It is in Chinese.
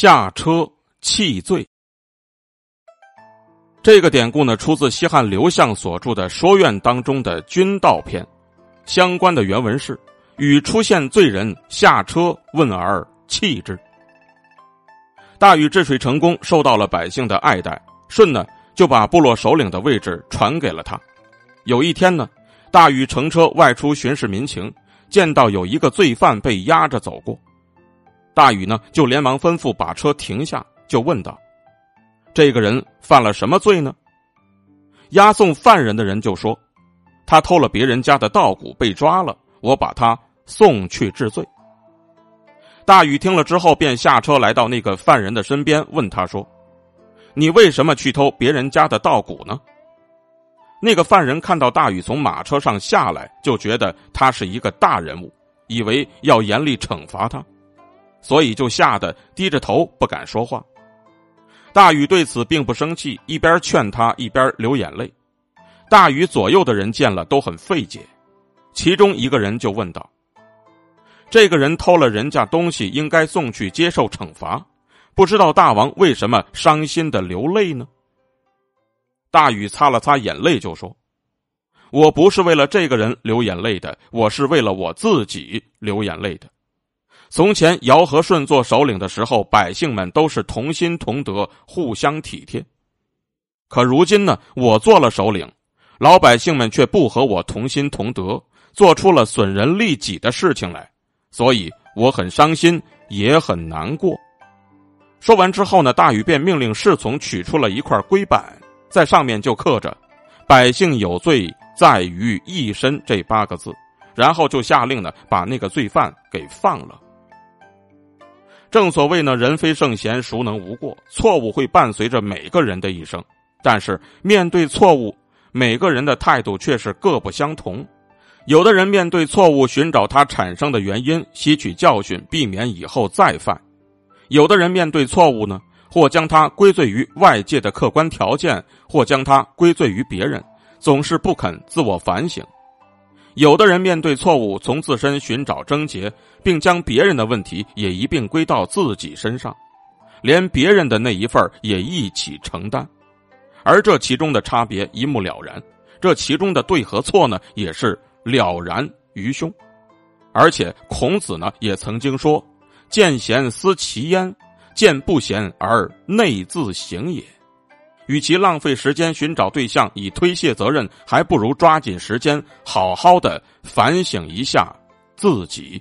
下车弃罪。这个典故呢，出自西汉刘向所著的《说苑》当中的《君道篇》，相关的原文是：“与出现罪人下车问而弃之。”大禹治水成功，受到了百姓的爱戴，舜呢就把部落首领的位置传给了他。有一天呢，大禹乘车外出巡视民情，见到有一个罪犯被押着走过，大禹呢就连忙吩咐把车停下，就问道。这个人犯了什么罪呢？押送犯人的人就说：“他偷了别人家的稻谷，被抓了，我把他送去治罪。”大禹听了之后，便下车来到那个犯人的身边，问他说：“你为什么去偷别人家的稻谷呢？”那个犯人看到大禹从马车上下来，就觉得他是一个大人物，以为要严厉惩罚他，所以就吓得低着头不敢说话。大禹对此并不生气，一边劝他，一边流眼泪。大禹左右的人见了都很费解，其中一个人就问道：“这个人偷了人家东西，应该送去接受惩罚，不知道大王为什么伤心的流泪呢？”大禹擦了擦眼泪，就说：“我不是为了这个人流眼泪的，我是为了我自己流眼泪的。”从前尧和舜做首领的时候，百姓们都是同心同德、互相体贴。可如今呢，我做了首领，老百姓们却不和我同心同德，做出了损人利己的事情来，所以我很伤心，也很难过。说完之后呢，大禹便命令侍从取出了一块龟板，在上面就刻着“百姓有罪在于一身”这八个字，然后就下令呢，把那个罪犯给放了。正所谓呢，人非圣贤，孰能无过？错误会伴随着每个人的一生，但是面对错误，每个人的态度却是各不相同。有的人面对错误，寻找它产生的原因，吸取教训，避免以后再犯；有的人面对错误呢，或将它归罪于外界的客观条件，或将它归罪于别人，总是不肯自我反省。有的人面对错误，从自身寻找症结，并将别人的问题也一并归到自己身上，连别人的那一份也一起承担，而这其中的差别一目了然，这其中的对和错呢，也是了然于胸。而且孔子呢也曾经说：“见贤思齐焉，见不贤而内自省也。”与其浪费时间寻找对象以推卸责任，还不如抓紧时间好好的反省一下自己。